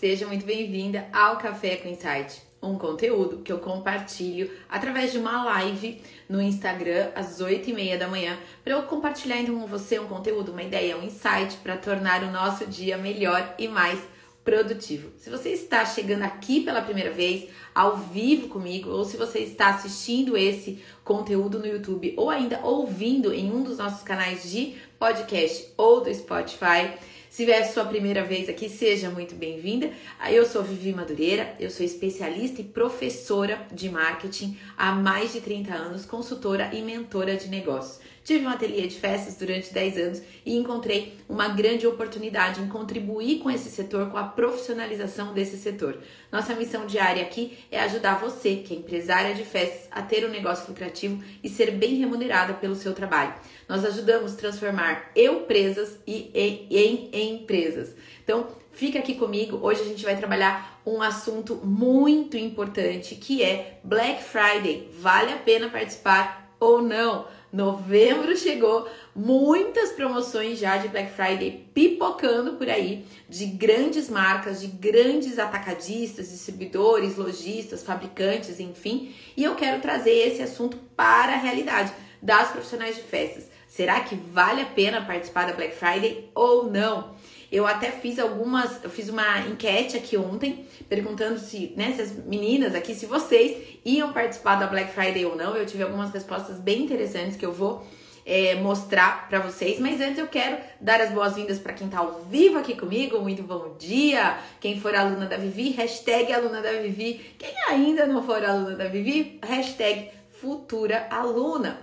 Seja muito bem-vinda ao Café com Insight, um conteúdo que eu compartilho através de uma live no Instagram às 8 e meia da manhã para eu compartilhar então com você um conteúdo, uma ideia, um insight para tornar o nosso dia melhor e mais produtivo. Se você está chegando aqui pela primeira vez, ao vivo comigo, ou se você está assistindo esse conteúdo no YouTube ou ainda ouvindo em um dos nossos canais de podcast ou do Spotify, se é sua primeira vez aqui, seja muito bem-vinda. Eu sou Vivi Madureira, eu sou especialista e professora de marketing há mais de 30 anos, consultora e mentora de negócios. Tive um ateliê de festas durante 10 anos e encontrei uma grande oportunidade em contribuir com esse setor, com a profissionalização desse setor. Nossa missão diária aqui é ajudar você, que é empresária de festas, a ter um negócio lucrativo e ser bem remunerada pelo seu trabalho. Nós ajudamos a transformar eu presas e em, em, em empresas. Então, fica aqui comigo. Hoje a gente vai trabalhar um assunto muito importante que é Black Friday. Vale a pena participar ou não? Novembro chegou, muitas promoções já de Black Friday pipocando por aí, de grandes marcas, de grandes atacadistas, distribuidores, lojistas, fabricantes, enfim. E eu quero trazer esse assunto para a realidade das profissionais de festas. Será que vale a pena participar da Black Friday ou não? Eu até fiz algumas, eu fiz uma enquete aqui ontem, perguntando se, né, se as meninas aqui, se vocês iam participar da Black Friday ou não. Eu tive algumas respostas bem interessantes que eu vou é, mostrar para vocês. Mas antes eu quero dar as boas-vindas para quem tá ao vivo aqui comigo. Muito bom dia! Quem for aluna da Vivi, hashtag aluna da Vivi. Quem ainda não for aluna da Vivi, hashtag futura aluna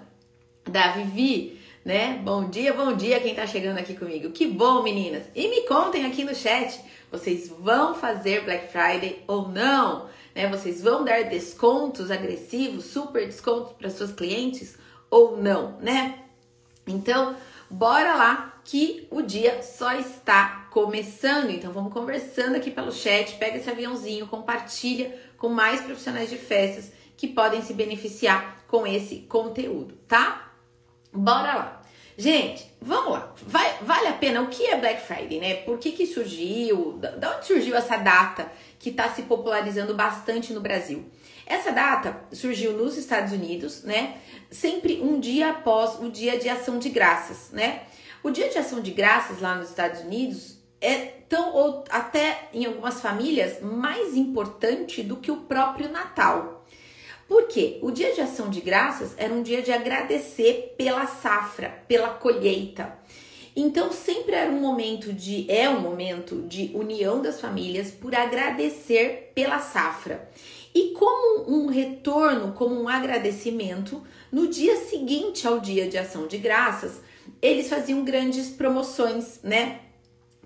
da Vivi né? Bom dia, bom dia quem tá chegando aqui comigo. Que bom, meninas. E me contem aqui no chat, vocês vão fazer Black Friday ou não? Né? Vocês vão dar descontos agressivos, super descontos para suas clientes ou não, né? Então, bora lá que o dia só está começando. Então, vamos conversando aqui pelo chat, pega esse aviãozinho, compartilha com mais profissionais de festas que podem se beneficiar com esse conteúdo, tá? Bora lá. Gente, vamos lá. Vai, vale a pena? O que é Black Friday, né? Por que, que surgiu? Da onde surgiu essa data que está se popularizando bastante no Brasil? Essa data surgiu nos Estados Unidos, né? Sempre um dia após o dia de ação de graças, né? O dia de ação de graças lá nos Estados Unidos é tão, ou até em algumas famílias, mais importante do que o próprio Natal. Por quê? O dia de ação de graças era um dia de agradecer pela safra, pela colheita. Então sempre era um momento de é um momento de união das famílias por agradecer pela safra. E como um retorno, como um agradecimento, no dia seguinte ao dia de ação de graças, eles faziam grandes promoções, né?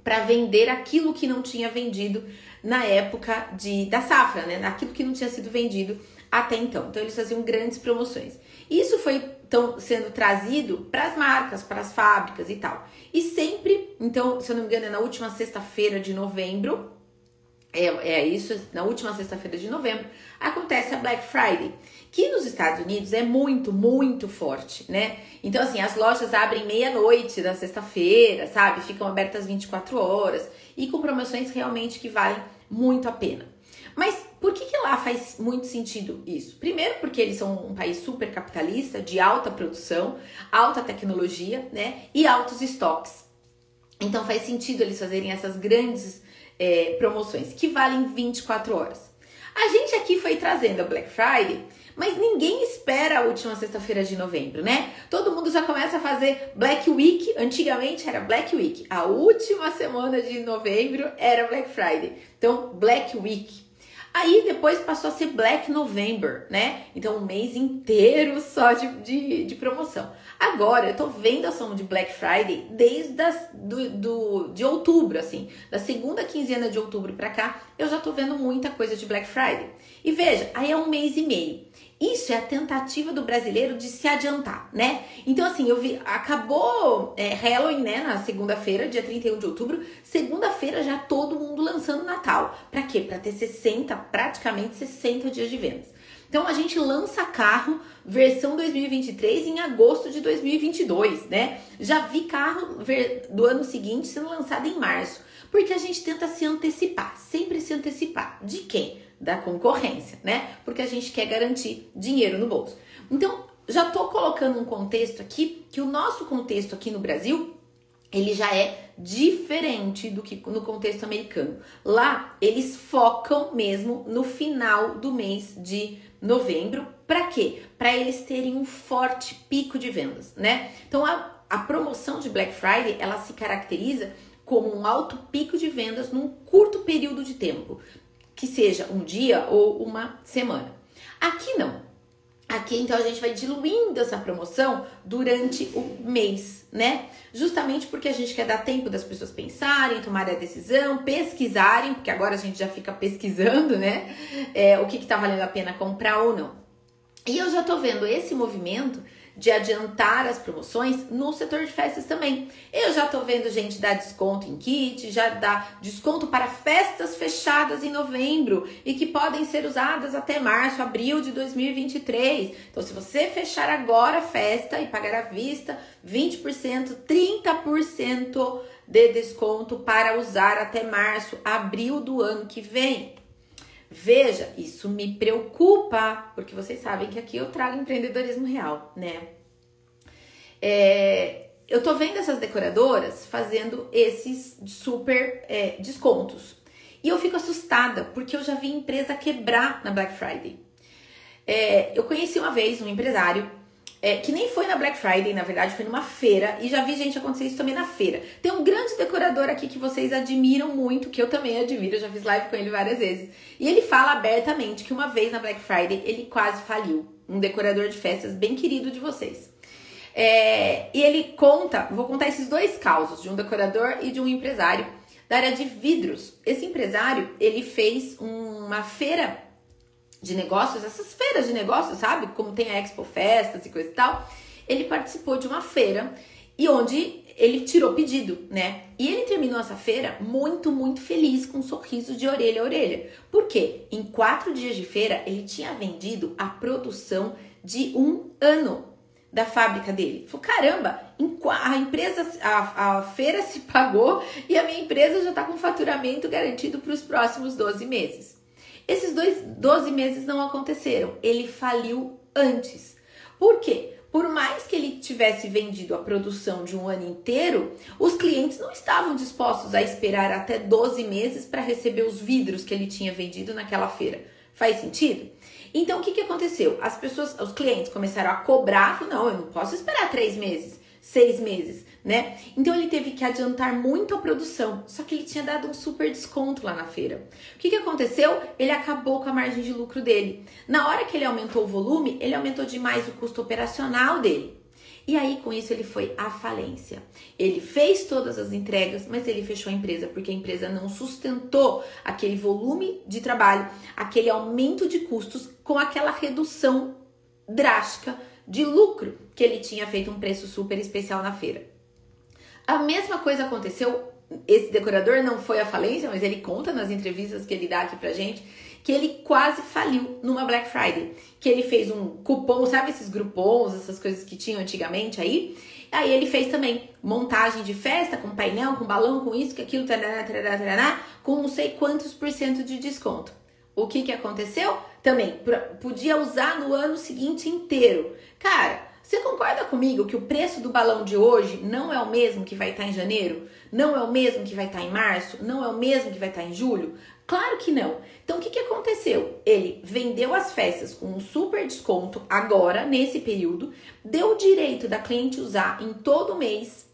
Para vender aquilo que não tinha vendido na época de, da safra, né? Aquilo que não tinha sido vendido até então. Então eles faziam grandes promoções. Isso foi tão, sendo trazido para as marcas, para as fábricas e tal. E sempre, então, se eu não me engano, é na última sexta-feira de novembro, é, é isso, na última sexta-feira de novembro, acontece a Black Friday, que nos Estados Unidos é muito, muito forte, né? Então, assim, as lojas abrem meia-noite da sexta-feira, sabe? Ficam abertas 24 horas e com promoções realmente que valem muito a pena. Mas por que, que lá faz muito sentido isso? Primeiro, porque eles são um país super capitalista, de alta produção, alta tecnologia, né? E altos estoques. Então faz sentido eles fazerem essas grandes é, promoções que valem 24 horas. A gente aqui foi trazendo a Black Friday, mas ninguém espera a última sexta-feira de novembro, né? Todo mundo já começa a fazer Black Week. Antigamente era Black Week. A última semana de novembro era Black Friday. Então, Black Week. Aí depois passou a ser Black November, né? Então um mês inteiro só de, de, de promoção. Agora eu tô vendo a ação de Black Friday desde do, do, de outubro, assim, da segunda quinzena de outubro para cá, eu já tô vendo muita coisa de Black Friday. E veja, aí é um mês e meio. Isso é a tentativa do brasileiro de se adiantar, né? Então, assim, eu vi, acabou é, Halloween, né, na segunda-feira, dia 31 de outubro. Segunda-feira já todo mundo lançando Natal. Pra quê? Pra ter 60, praticamente 60 dias de vendas. Então, a gente lança carro versão 2023 em agosto de 2022, né? Já vi carro do ano seguinte sendo lançado em março porque a gente tenta se antecipar, sempre se se antecipar. De quem? Da concorrência, né? Porque a gente quer garantir dinheiro no bolso. Então, já tô colocando um contexto aqui que o nosso contexto aqui no Brasil ele já é diferente do que no contexto americano. Lá eles focam mesmo no final do mês de novembro, para quê? Para eles terem um forte pico de vendas, né? Então a, a promoção de Black Friday ela se caracteriza como um alto pico de vendas num curto período de tempo, que seja um dia ou uma semana. Aqui não. Aqui então a gente vai diluindo essa promoção durante o mês, né? Justamente porque a gente quer dar tempo das pessoas pensarem, tomarem a decisão, pesquisarem, porque agora a gente já fica pesquisando, né? É, o que, que tá valendo a pena comprar ou não. E eu já tô vendo esse movimento de adiantar as promoções no setor de festas também. Eu já tô vendo gente dar desconto em kit, já dá desconto para festas fechadas em novembro e que podem ser usadas até março, abril de 2023. Então, se você fechar agora a festa e pagar à vista, 20%, 30% de desconto para usar até março, abril do ano que vem. Veja, isso me preocupa, porque vocês sabem que aqui eu trago empreendedorismo real, né? É, eu tô vendo essas decoradoras fazendo esses super é, descontos. E eu fico assustada, porque eu já vi empresa quebrar na Black Friday. É, eu conheci uma vez um empresário é, que nem foi na Black Friday, na verdade, foi numa feira, e já vi gente acontecer isso também na feira. Tem um grande decorador aqui que vocês admiram muito, que eu também admiro, já fiz live com ele várias vezes. E ele fala abertamente que uma vez na Black Friday ele quase faliu. Um decorador de festas bem querido de vocês. É, e ele conta, vou contar esses dois causos, de um decorador e de um empresário da área de vidros. Esse empresário, ele fez uma feira de negócios, essas feiras de negócios, sabe? Como tem a Expo Festas e coisa e tal. Ele participou de uma feira e onde ele tirou pedido, né? E ele terminou essa feira muito, muito feliz, com um sorriso de orelha a orelha. Por quê? Em quatro dias de feira, ele tinha vendido a produção de um ano da fábrica dele. Falou, caramba, a empresa, a, a feira se pagou e a minha empresa já está com faturamento garantido para os próximos 12 meses. Esses dois 12 meses não aconteceram. Ele faliu antes. Por quê? Por mais que ele tivesse vendido a produção de um ano inteiro, os clientes não estavam dispostos a esperar até 12 meses para receber os vidros que ele tinha vendido naquela feira. Faz sentido? Então o que, que aconteceu? As pessoas, os clientes começaram a cobrar, não, eu não posso esperar três meses seis meses, né? Então ele teve que adiantar muito a produção, só que ele tinha dado um super desconto lá na feira. O que, que aconteceu? Ele acabou com a margem de lucro dele. Na hora que ele aumentou o volume, ele aumentou demais o custo operacional dele. E aí, com isso, ele foi à falência. Ele fez todas as entregas, mas ele fechou a empresa porque a empresa não sustentou aquele volume de trabalho, aquele aumento de custos com aquela redução drástica de lucro que ele tinha feito um preço super especial na feira. A mesma coisa aconteceu, esse decorador não foi à falência, mas ele conta nas entrevistas que ele dá aqui pra gente que ele quase faliu numa Black Friday, que ele fez um cupom, sabe esses grupons, essas coisas que tinham antigamente aí? Aí ele fez também montagem de festa com painel, com balão, com isso, com aquilo, com não sei quantos por cento de desconto. O que que aconteceu? Também podia usar no ano seguinte inteiro. Cara, você concorda comigo que o preço do balão de hoje não é o mesmo que vai estar em janeiro? Não é o mesmo que vai estar em março? Não é o mesmo que vai estar em julho? Claro que não. Então o que, que aconteceu? Ele vendeu as festas com um super desconto agora, nesse período, deu o direito da cliente usar em todo mês,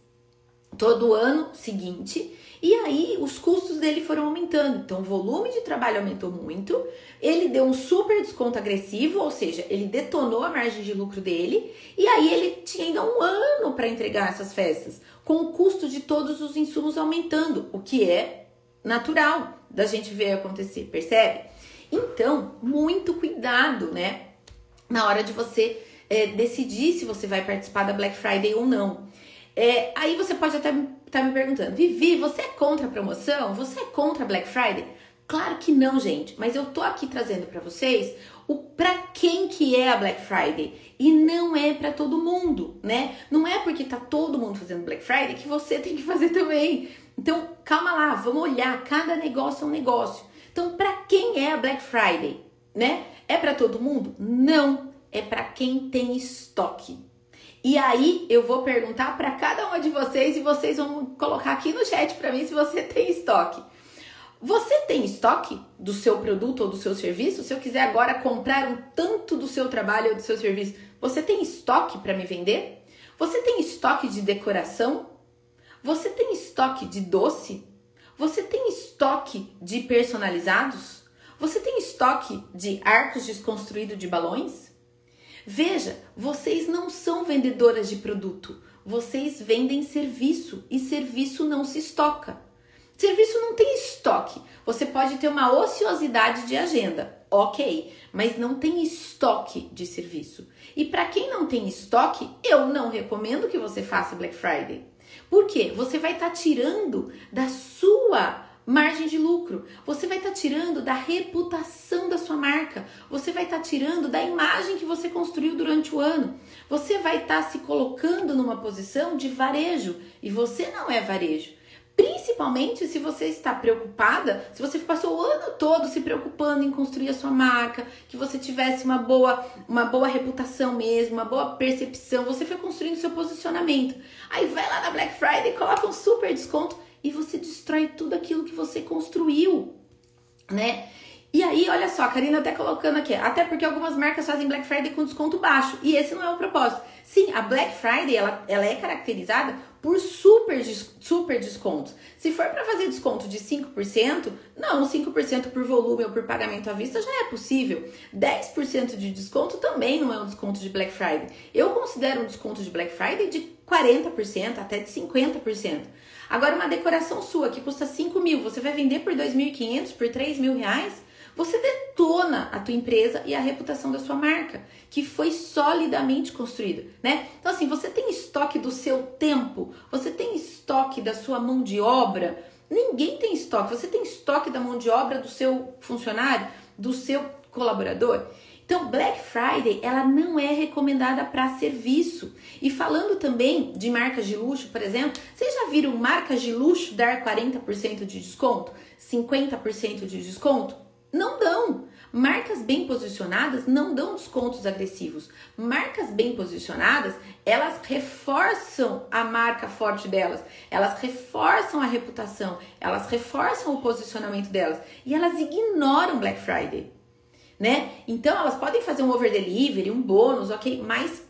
todo ano seguinte e aí os custos dele foram aumentando. Então o volume de trabalho aumentou muito. Ele deu um super desconto agressivo, ou seja, ele detonou a margem de lucro dele. E aí ele tinha ainda um ano para entregar essas festas, com o custo de todos os insumos aumentando, o que é natural da gente ver acontecer, percebe? Então, muito cuidado, né? Na hora de você é, decidir se você vai participar da Black Friday ou não. É, aí você pode até tá me perguntando, Vivi, você é contra a promoção? Você é contra Black Friday? Claro que não, gente, mas eu tô aqui trazendo para vocês o para quem que é a Black Friday e não é para todo mundo, né? Não é porque tá todo mundo fazendo Black Friday que você tem que fazer também. Então, calma lá, vamos olhar, cada negócio é um negócio. Então, para quem é a Black Friday, né? É para todo mundo? Não, é para quem tem estoque. E aí eu vou perguntar para cada uma de vocês e vocês vão colocar aqui no chat para mim se você tem estoque. Você tem estoque do seu produto ou do seu serviço? Se eu quiser agora comprar um tanto do seu trabalho ou do seu serviço, você tem estoque para me vender? Você tem estoque de decoração? Você tem estoque de doce? Você tem estoque de personalizados? Você tem estoque de arcos desconstruídos de balões? Veja, vocês não são vendedoras de produto, vocês vendem serviço e serviço não se estoca. Serviço não tem estoque. Você pode ter uma ociosidade de agenda, ok, mas não tem estoque de serviço. E para quem não tem estoque, eu não recomendo que você faça Black Friday. Por quê? Você vai estar tá tirando da sua margem de lucro. Você vai estar tá tirando da reputação da sua marca. Você vai estar tá tirando da imagem que você construiu durante o ano. Você vai estar tá se colocando numa posição de varejo e você não é varejo. Principalmente se você está preocupada, se você passou o ano todo se preocupando em construir a sua marca, que você tivesse uma boa, uma boa reputação mesmo, uma boa percepção, você foi construindo seu posicionamento. Aí vai lá na Black Friday, coloca um super desconto e você destrói tudo aquilo que você construiu, né? E aí, olha só, a Karina até colocando aqui, até porque algumas marcas fazem Black Friday com desconto baixo, e esse não é o propósito. Sim, a Black Friday, ela, ela é caracterizada por super, super descontos. Se for para fazer desconto de 5%, não, 5% por volume ou por pagamento à vista já é possível. 10% de desconto também não é um desconto de Black Friday. Eu considero um desconto de Black Friday de 40%, até de 50%. Agora, uma decoração sua que custa 5 mil, você vai vender por 2.500, por 3 mil reais? Você detona a tua empresa e a reputação da sua marca, que foi solidamente construída, né? Então assim, você tem estoque do seu tempo, você tem estoque da sua mão de obra. Ninguém tem estoque. Você tem estoque da mão de obra do seu funcionário, do seu colaborador. Então, Black Friday, ela não é recomendada para serviço. E falando também de marcas de luxo, por exemplo, vocês já viram marcas de luxo dar 40% de desconto? 50% de desconto? Não dão. Marcas bem posicionadas não dão descontos agressivos. Marcas bem posicionadas, elas reforçam a marca forte delas, elas reforçam a reputação, elas reforçam o posicionamento delas e elas ignoram Black Friday, né? Então elas podem fazer um over delivery, um bônus, ok, mas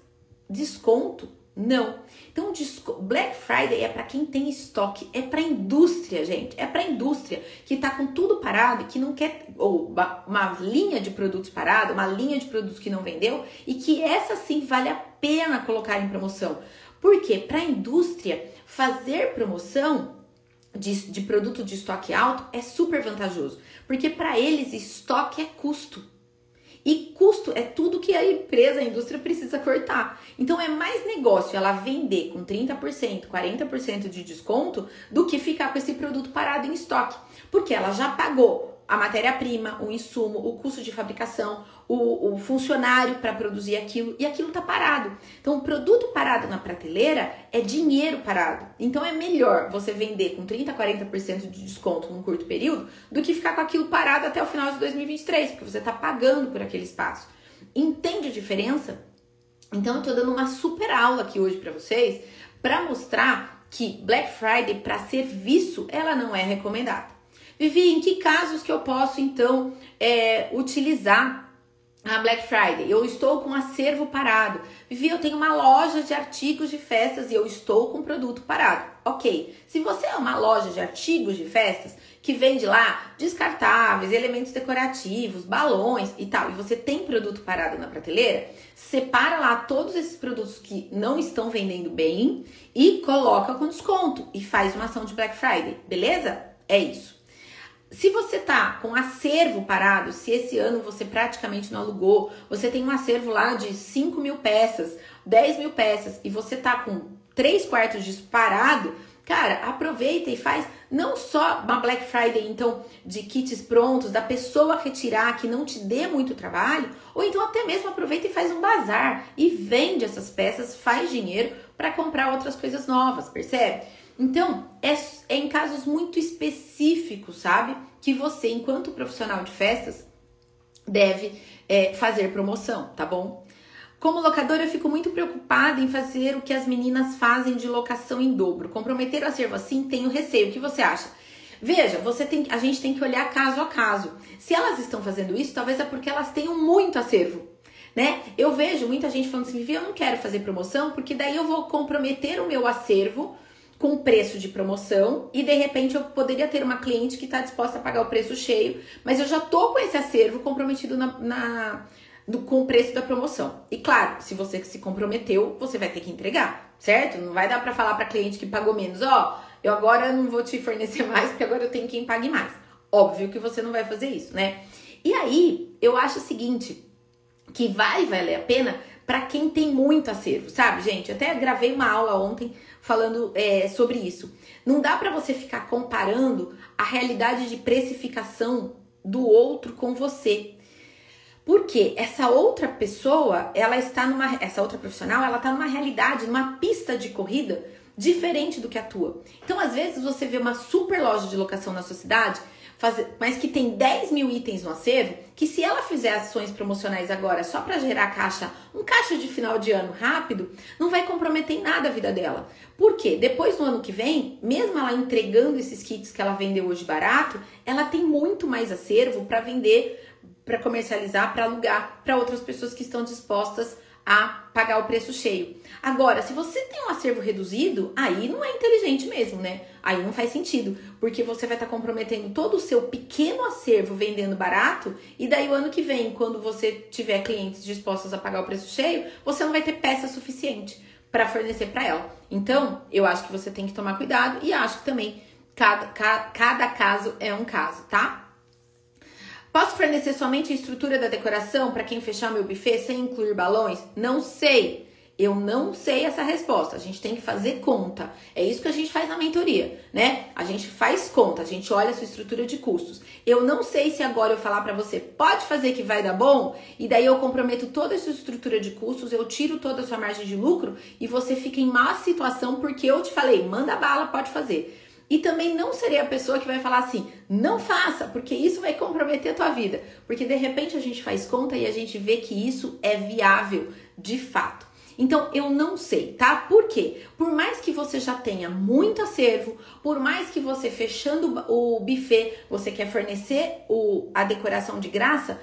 desconto não. Então, Black Friday é para quem tem estoque, é para indústria, gente. É para indústria que tá com tudo parado e que não quer ou uma linha de produtos parada, uma linha de produtos que não vendeu e que essa sim vale a pena colocar em promoção. Porque para indústria fazer promoção de, de produto de estoque alto é super vantajoso, porque para eles estoque é custo. E custo é tudo que a empresa, a indústria precisa cortar. Então é mais negócio ela vender com 30%, 40% de desconto do que ficar com esse produto parado em estoque. Porque ela já pagou a matéria-prima, o insumo, o custo de fabricação, o, o funcionário para produzir aquilo e aquilo está parado. Então, o produto parado na prateleira é dinheiro parado. Então, é melhor você vender com 30, 40% de desconto num curto período do que ficar com aquilo parado até o final de 2023, porque você está pagando por aquele espaço. Entende a diferença? Então, eu estou dando uma super aula aqui hoje para vocês para mostrar que Black Friday para serviço ela não é recomendada. Vivi, em que casos que eu posso então é, utilizar a Black Friday? Eu estou com acervo parado. Vivi, eu tenho uma loja de artigos de festas e eu estou com produto parado. Ok. Se você é uma loja de artigos de festas que vende lá descartáveis, elementos decorativos, balões e tal, e você tem produto parado na prateleira, separa lá todos esses produtos que não estão vendendo bem e coloca com desconto e faz uma ação de Black Friday, beleza? É isso. Se você tá com acervo parado, se esse ano você praticamente não alugou, você tem um acervo lá de 5 mil peças, 10 mil peças e você tá com 3 quartos disso parado, cara, aproveita e faz não só uma Black Friday, então, de kits prontos, da pessoa retirar que não te dê muito trabalho, ou então até mesmo aproveita e faz um bazar e vende essas peças, faz dinheiro para comprar outras coisas novas, percebe? Então, é, é em casos muito específicos, sabe? que você, enquanto profissional de festas, deve é, fazer promoção, tá bom? Como locadora, eu fico muito preocupada em fazer o que as meninas fazem de locação em dobro. Comprometer o acervo assim, tenho receio. O que você acha? Veja, você tem, a gente tem que olhar caso a caso. Se elas estão fazendo isso, talvez é porque elas tenham muito acervo. Né? Eu vejo muita gente falando assim, Vivi, eu não quero fazer promoção, porque daí eu vou comprometer o meu acervo com preço de promoção e de repente eu poderia ter uma cliente que está disposta a pagar o preço cheio, mas eu já tô com esse acervo comprometido na, na do, com o preço da promoção. E claro, se você se comprometeu, você vai ter que entregar, certo? Não vai dar para falar para cliente que pagou menos, ó, oh, eu agora não vou te fornecer mais porque agora eu tenho quem pague mais. Óbvio que você não vai fazer isso, né? E aí, eu acho o seguinte, que vai valer a pena para quem tem muito acervo, sabe, gente? Até gravei uma aula ontem falando é, sobre isso. Não dá para você ficar comparando a realidade de precificação do outro com você. Porque essa outra pessoa, ela está numa. Essa outra profissional, ela está numa realidade, numa pista de corrida diferente do que a tua. Então, às vezes, você vê uma super loja de locação na sua cidade, fazer, mas que tem 10 mil itens no acervo, que se ela fizer ações promocionais agora só para gerar caixa, um caixa de final de ano rápido, não vai comprometer em nada a vida dela. Por quê? Depois no ano que vem, mesmo ela entregando esses kits que ela vendeu hoje barato, ela tem muito mais acervo para vender para comercializar, para alugar para outras pessoas que estão dispostas a pagar o preço cheio. Agora, se você tem um acervo reduzido, aí não é inteligente mesmo, né? Aí não faz sentido, porque você vai estar tá comprometendo todo o seu pequeno acervo vendendo barato, e daí o ano que vem, quando você tiver clientes dispostos a pagar o preço cheio, você não vai ter peça suficiente para fornecer para ela. Então, eu acho que você tem que tomar cuidado e acho que também cada, cada, cada caso é um caso, tá? Posso fornecer somente a estrutura da decoração para quem fechar meu buffet sem incluir balões? Não sei. Eu não sei essa resposta. A gente tem que fazer conta. É isso que a gente faz na mentoria, né? A gente faz conta, a gente olha a sua estrutura de custos. Eu não sei se agora eu falar para você, pode fazer que vai dar bom, e daí eu comprometo toda a sua estrutura de custos, eu tiro toda a sua margem de lucro e você fica em má situação porque eu te falei, manda bala, pode fazer. E também não serei a pessoa que vai falar assim, não faça, porque isso vai comprometer a tua vida. Porque de repente a gente faz conta e a gente vê que isso é viável de fato. Então eu não sei, tá? Por quê? Por mais que você já tenha muito acervo, por mais que você fechando o buffet, você quer fornecer o, a decoração de graça,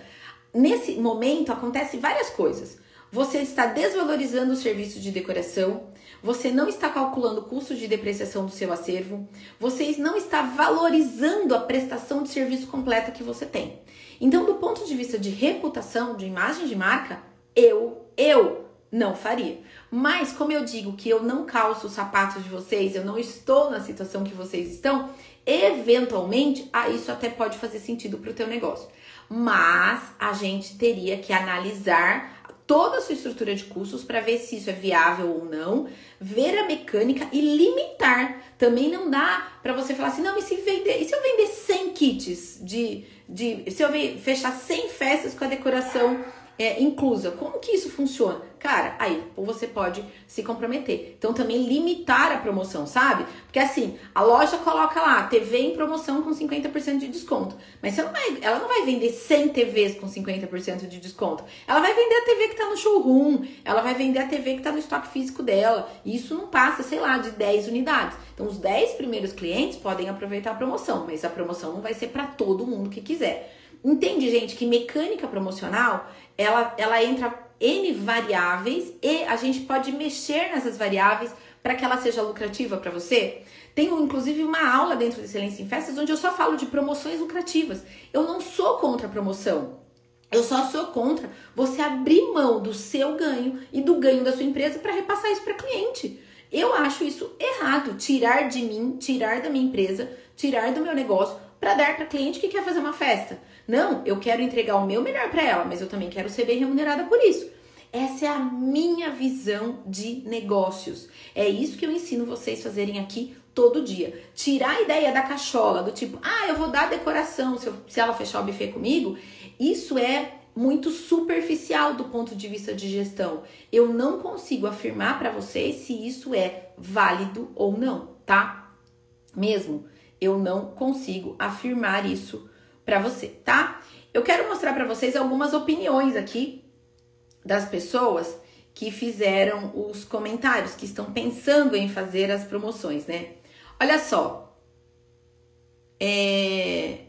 nesse momento acontece várias coisas. Você está desvalorizando o serviço de decoração, você não está calculando o custo de depreciação do seu acervo, você não está valorizando a prestação de serviço completa que você tem. Então, do ponto de vista de reputação, de imagem de marca, eu, eu não faria. Mas, como eu digo que eu não calço os sapatos de vocês, eu não estou na situação que vocês estão, eventualmente, ah, isso até pode fazer sentido para o teu negócio. Mas a gente teria que analisar toda a sua estrutura de custos para ver se isso é viável ou não, ver a mecânica e limitar. Também não dá para você falar assim, não, e se vender, e se eu vender 100 kits de, de se eu fechar 100 festas com a decoração é, inclusa. Como que isso funciona? Cara, aí você pode se comprometer. Então também limitar a promoção, sabe? Porque assim, a loja coloca lá TV em promoção com 50% de desconto. Mas não vai, ela não vai vender 100 TVs com 50% de desconto. Ela vai vender a TV que tá no showroom, ela vai vender a TV que tá no estoque físico dela. E isso não passa, sei lá, de 10 unidades. Então os 10 primeiros clientes podem aproveitar a promoção, mas a promoção não vai ser para todo mundo que quiser. Entende, gente, que mecânica promocional ela, ela entra N variáveis e a gente pode mexer nessas variáveis para que ela seja lucrativa para você. Tenho inclusive uma aula dentro do Excelência em Festas onde eu só falo de promoções lucrativas. Eu não sou contra a promoção. Eu só sou contra você abrir mão do seu ganho e do ganho da sua empresa para repassar isso para cliente. Eu acho isso errado, tirar de mim, tirar da minha empresa, tirar do meu negócio para dar para cliente que quer fazer uma festa. Não, eu quero entregar o meu melhor para ela, mas eu também quero ser bem remunerada por isso. Essa é a minha visão de negócios. É isso que eu ensino vocês fazerem aqui todo dia. Tirar a ideia da cachola, do tipo, ah, eu vou dar decoração se, eu, se ela fechar o buffet comigo. Isso é muito superficial do ponto de vista de gestão. Eu não consigo afirmar para vocês se isso é válido ou não, tá? Mesmo Eu não consigo afirmar isso para você, tá? Eu quero mostrar para vocês algumas opiniões aqui das pessoas que fizeram os comentários, que estão pensando em fazer as promoções, né? Olha só. É...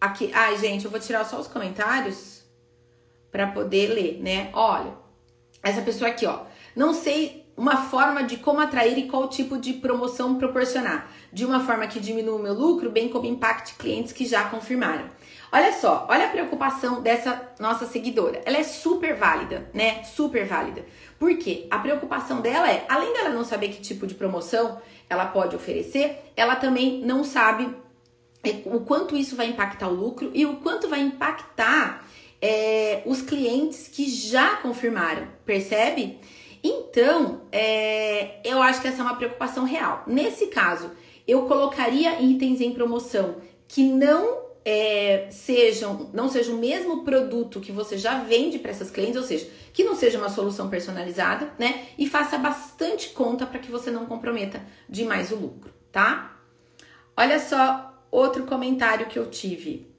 Aqui, ai, gente, eu vou tirar só os comentários para poder ler, né? Olha, essa pessoa aqui, ó. Não sei uma forma de como atrair e qual tipo de promoção proporcionar, de uma forma que diminua o meu lucro, bem como impacte clientes que já confirmaram. Olha só, olha a preocupação dessa nossa seguidora. Ela é super válida, né? Super válida. Por quê? A preocupação dela é, além dela não saber que tipo de promoção ela pode oferecer, ela também não sabe é, o quanto isso vai impactar o lucro e o quanto vai impactar é, os clientes que já confirmaram, percebe? Então, é, eu acho que essa é uma preocupação real. Nesse caso, eu colocaria itens em promoção que não é, sejam, não seja o mesmo produto que você já vende para essas clientes, ou seja, que não seja uma solução personalizada, né? E faça bastante conta para que você não comprometa demais o lucro, tá? Olha só outro comentário que eu tive.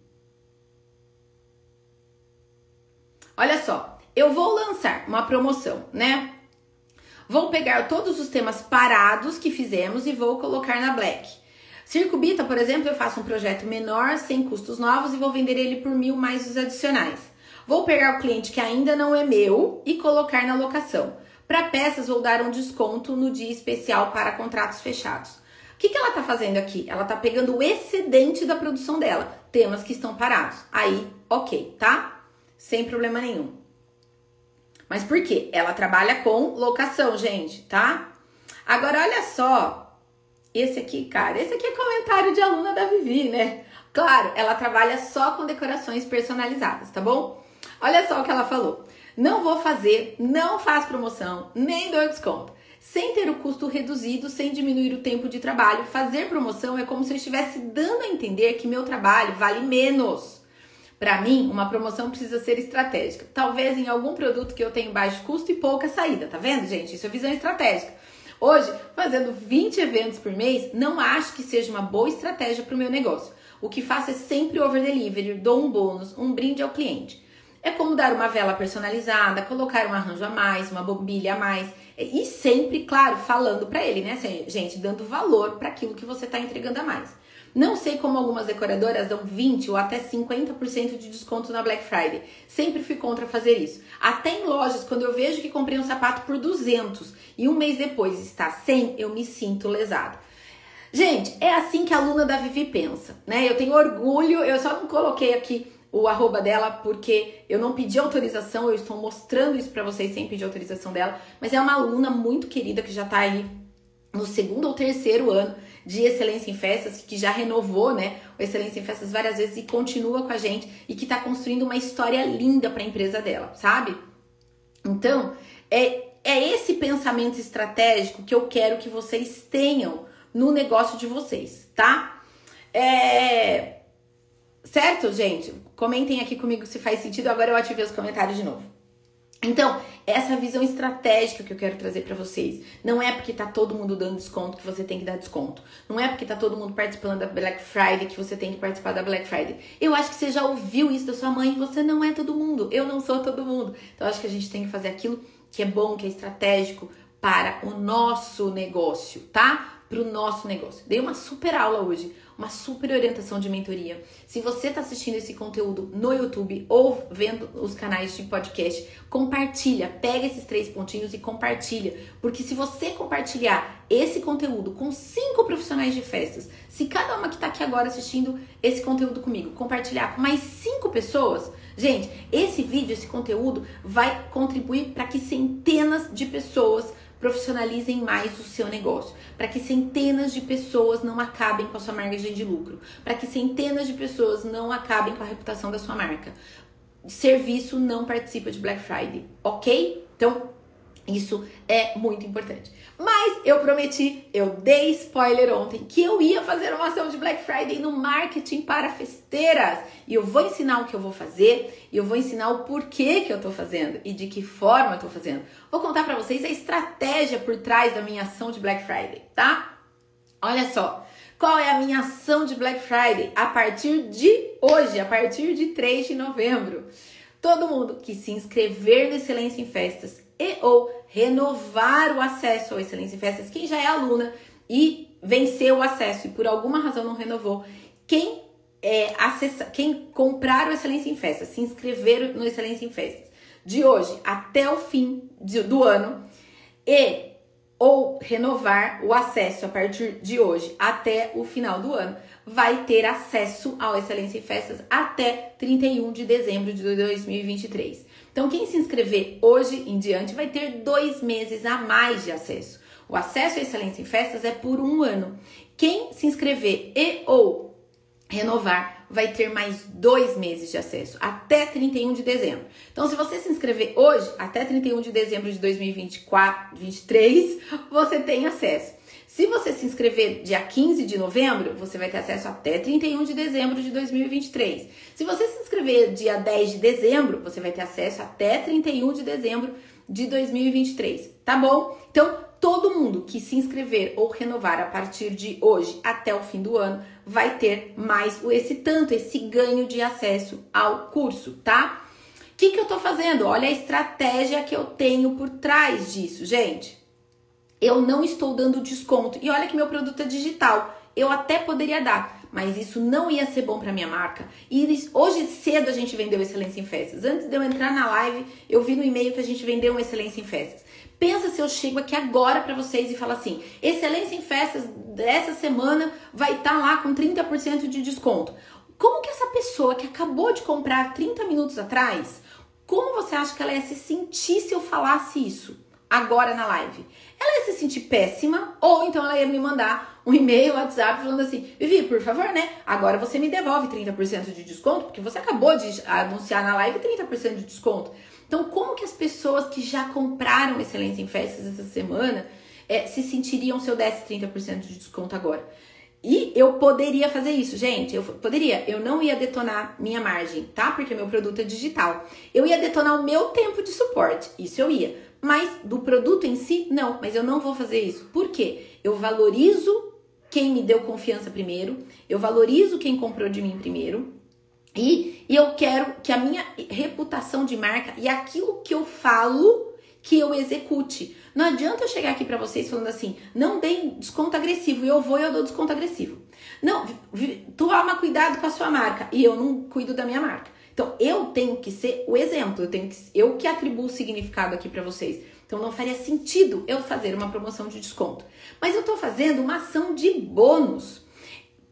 Olha só, eu vou lançar uma promoção, né? Vou pegar todos os temas parados que fizemos e vou colocar na Black. Circo Bita, por exemplo, eu faço um projeto menor, sem custos novos e vou vender ele por mil mais os adicionais. Vou pegar o cliente que ainda não é meu e colocar na locação. Para peças, vou dar um desconto no dia especial para contratos fechados. O que, que ela está fazendo aqui? Ela está pegando o excedente da produção dela, temas que estão parados. Aí, ok, tá? Sem problema nenhum. Mas por quê? Ela trabalha com locação, gente, tá? Agora, olha só. Esse aqui, cara, esse aqui é comentário de aluna da Vivi, né? Claro, ela trabalha só com decorações personalizadas, tá bom? Olha só o que ela falou. Não vou fazer, não faz promoção, nem dou desconto. Sem ter o custo reduzido, sem diminuir o tempo de trabalho, fazer promoção é como se eu estivesse dando a entender que meu trabalho vale menos. Para mim, uma promoção precisa ser estratégica. Talvez em algum produto que eu tenho baixo custo e pouca saída, tá vendo, gente? Isso é visão estratégica. Hoje, fazendo 20 eventos por mês, não acho que seja uma boa estratégia para o meu negócio. O que faço é sempre over delivery, dou um bônus, um brinde ao cliente. É como dar uma vela personalizada, colocar um arranjo a mais, uma bombilha a mais. E sempre, claro, falando para ele, né, gente? Dando valor para aquilo que você está entregando a mais. Não sei como algumas decoradoras dão 20 ou até 50% de desconto na Black Friday. Sempre fui contra fazer isso. Até em lojas, quando eu vejo que comprei um sapato por 200 e um mês depois está 100, eu me sinto lesado. Gente, é assim que a aluna da Vivi pensa, né? Eu tenho orgulho, eu só não coloquei aqui o arroba dela porque eu não pedi autorização, eu estou mostrando isso para vocês sem pedir autorização dela, mas é uma aluna muito querida que já tá aí no segundo ou terceiro ano de Excelência em Festas, que já renovou, né, o Excelência em Festas várias vezes e continua com a gente e que está construindo uma história linda para a empresa dela, sabe? Então, é, é esse pensamento estratégico que eu quero que vocês tenham no negócio de vocês, tá? É... Certo, gente? Comentem aqui comigo se faz sentido. Agora eu ativei os comentários de novo. Então, essa visão estratégica que eu quero trazer para vocês. Não é porque tá todo mundo dando desconto que você tem que dar desconto. Não é porque tá todo mundo participando da Black Friday que você tem que participar da Black Friday. Eu acho que você já ouviu isso da sua mãe. Você não é todo mundo. Eu não sou todo mundo. Então, acho que a gente tem que fazer aquilo que é bom, que é estratégico para o nosso negócio, tá? Para o nosso negócio. Dei uma super aula hoje uma super orientação de mentoria. Se você está assistindo esse conteúdo no YouTube ou vendo os canais de podcast, compartilha, pega esses três pontinhos e compartilha, porque se você compartilhar esse conteúdo com cinco profissionais de festas, se cada uma que está aqui agora assistindo esse conteúdo comigo compartilhar com mais cinco pessoas, gente, esse vídeo, esse conteúdo vai contribuir para que centenas de pessoas profissionalizem mais o seu negócio, para que centenas de pessoas não acabem com a sua margem de lucro, para que centenas de pessoas não acabem com a reputação da sua marca. Serviço não participa de Black Friday, ok? Então, isso é muito importante. Mas eu prometi, eu dei spoiler ontem que eu ia fazer uma ação de Black Friday no marketing para festeiras. E eu vou ensinar o que eu vou fazer, e eu vou ensinar o porquê que eu tô fazendo e de que forma eu tô fazendo. Vou contar para vocês a estratégia por trás da minha ação de Black Friday, tá? Olha só, Qual é a minha ação de Black Friday? A partir de hoje, a partir de 3 de novembro. Todo mundo que se inscrever no Excelência em Festas e ou renovar o acesso ao Excelência em Festas, quem já é aluna e venceu o acesso e por alguma razão não renovou, quem é, acessa, quem comprar o Excelência em Festas, se inscrever no Excelência em Festas de hoje até o fim de, do ano e ou renovar o acesso a partir de hoje até o final do ano, vai ter acesso ao Excelência em Festas até 31 de dezembro de 2023. Então, quem se inscrever hoje em diante vai ter dois meses a mais de acesso. O acesso à Excelência em Festas é por um ano. Quem se inscrever e ou renovar vai ter mais dois meses de acesso, até 31 de dezembro. Então, se você se inscrever hoje, até 31 de dezembro de 2024, 2023, você tem acesso. Se você se inscrever dia 15 de novembro, você vai ter acesso até 31 de dezembro de 2023. Se você se inscrever dia 10 de dezembro, você vai ter acesso até 31 de dezembro de 2023, tá bom? Então, todo mundo que se inscrever ou renovar a partir de hoje até o fim do ano vai ter mais esse tanto, esse ganho de acesso ao curso, tá? O que, que eu tô fazendo? Olha a estratégia que eu tenho por trás disso, gente. Eu não estou dando desconto. E olha que meu produto é digital. Eu até poderia dar, mas isso não ia ser bom para minha marca. E hoje cedo a gente vendeu Excelência em Festas. Antes de eu entrar na live, eu vi no e-mail que a gente vendeu uma Excelência em Festas. Pensa se eu chego aqui agora para vocês e falo assim: Excelência em Festas dessa semana vai estar tá lá com 30% de desconto. Como que essa pessoa que acabou de comprar 30 minutos atrás, como você acha que ela ia se sentir se eu falasse isso agora na live? Ela ia se sentir péssima ou então ela ia me mandar um e-mail, WhatsApp falando assim: Vivi, por favor, né? Agora você me devolve 30% de desconto, porque você acabou de anunciar na live 30% de desconto. Então, como que as pessoas que já compraram Excelência em Festas essa semana é, se sentiriam se eu desse 30% de desconto agora? E eu poderia fazer isso, gente. Eu poderia. Eu não ia detonar minha margem, tá? Porque meu produto é digital. Eu ia detonar o meu tempo de suporte. Isso eu ia. Mas do produto em si, não. Mas eu não vou fazer isso. Por quê? Eu valorizo quem me deu confiança primeiro. Eu valorizo quem comprou de mim primeiro. E, e eu quero que a minha reputação de marca e aquilo que eu falo que eu execute. Não adianta eu chegar aqui para vocês falando assim, não deem desconto agressivo, eu vou e eu dou desconto agressivo. Não, toma cuidado com a sua marca e eu não cuido da minha marca. Então eu tenho que ser o exemplo, eu tenho que eu que atribuo significado aqui para vocês. Então não faria sentido eu fazer uma promoção de desconto. Mas eu tô fazendo uma ação de bônus.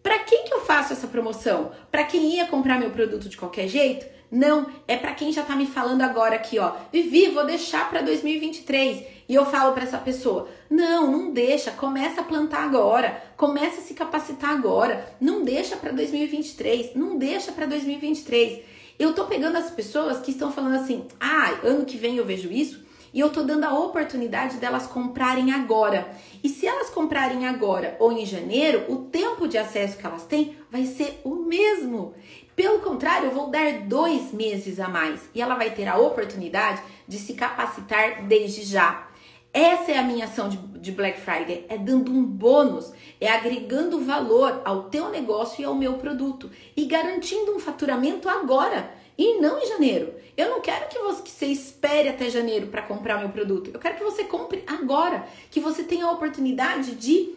Para quem que eu faço essa promoção? Para quem ia comprar meu produto de qualquer jeito? Não, é para quem já tá me falando agora aqui, ó. Vivi, vou deixar para 2023. E eu falo para essa pessoa: "Não, não deixa, começa a plantar agora, começa a se capacitar agora. Não deixa para 2023, não deixa para 2023". Eu tô pegando as pessoas que estão falando assim: "Ah, ano que vem eu vejo isso". E eu tô dando a oportunidade delas comprarem agora. E se elas comprarem agora ou em janeiro, o tempo de acesso que elas têm vai ser o mesmo. Pelo contrário, eu vou dar dois meses a mais e ela vai ter a oportunidade de se capacitar desde já. Essa é a minha ação de, de, Black Friday, é dando um bônus, é agregando valor ao teu negócio e ao meu produto e garantindo um faturamento agora e não em janeiro. Eu não quero que você, que você espere até janeiro para comprar meu produto. Eu quero que você compre agora, que você tenha a oportunidade de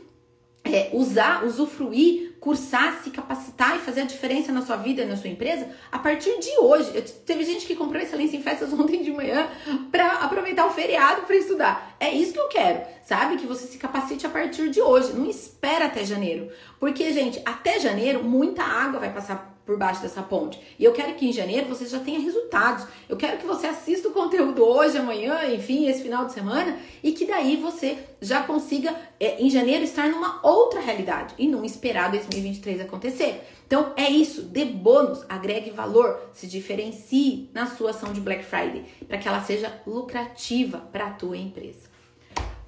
é, usar, usufruir, cursar, se capacitar e fazer a diferença na sua vida e na sua empresa a partir de hoje. Eu, teve gente que comprou excelência em festas ontem de manhã para aproveitar o feriado para estudar. É isso que eu quero, sabe? Que você se capacite a partir de hoje. Não espera até janeiro, porque gente, até janeiro muita água vai passar por baixo dessa ponte. E eu quero que em janeiro você já tenha resultados. Eu quero que você assista o conteúdo hoje, amanhã, enfim, esse final de semana, e que daí você já consiga, é, em janeiro, estar numa outra realidade e não esperar 2023 acontecer. Então é isso, dê bônus, agregue valor, se diferencie na sua ação de Black Friday, para que ela seja lucrativa para a tua empresa.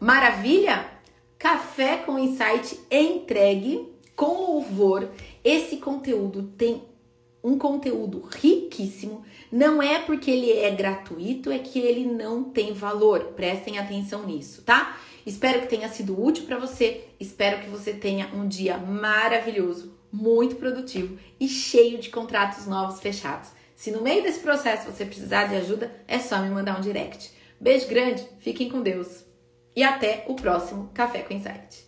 Maravilha? Café com insight entregue com louvor. Esse conteúdo tem um conteúdo riquíssimo. Não é porque ele é gratuito, é que ele não tem valor. Prestem atenção nisso, tá? Espero que tenha sido útil para você. Espero que você tenha um dia maravilhoso, muito produtivo e cheio de contratos novos fechados. Se no meio desse processo você precisar de ajuda, é só me mandar um direct. Beijo grande, fiquem com Deus e até o próximo Café com Insight.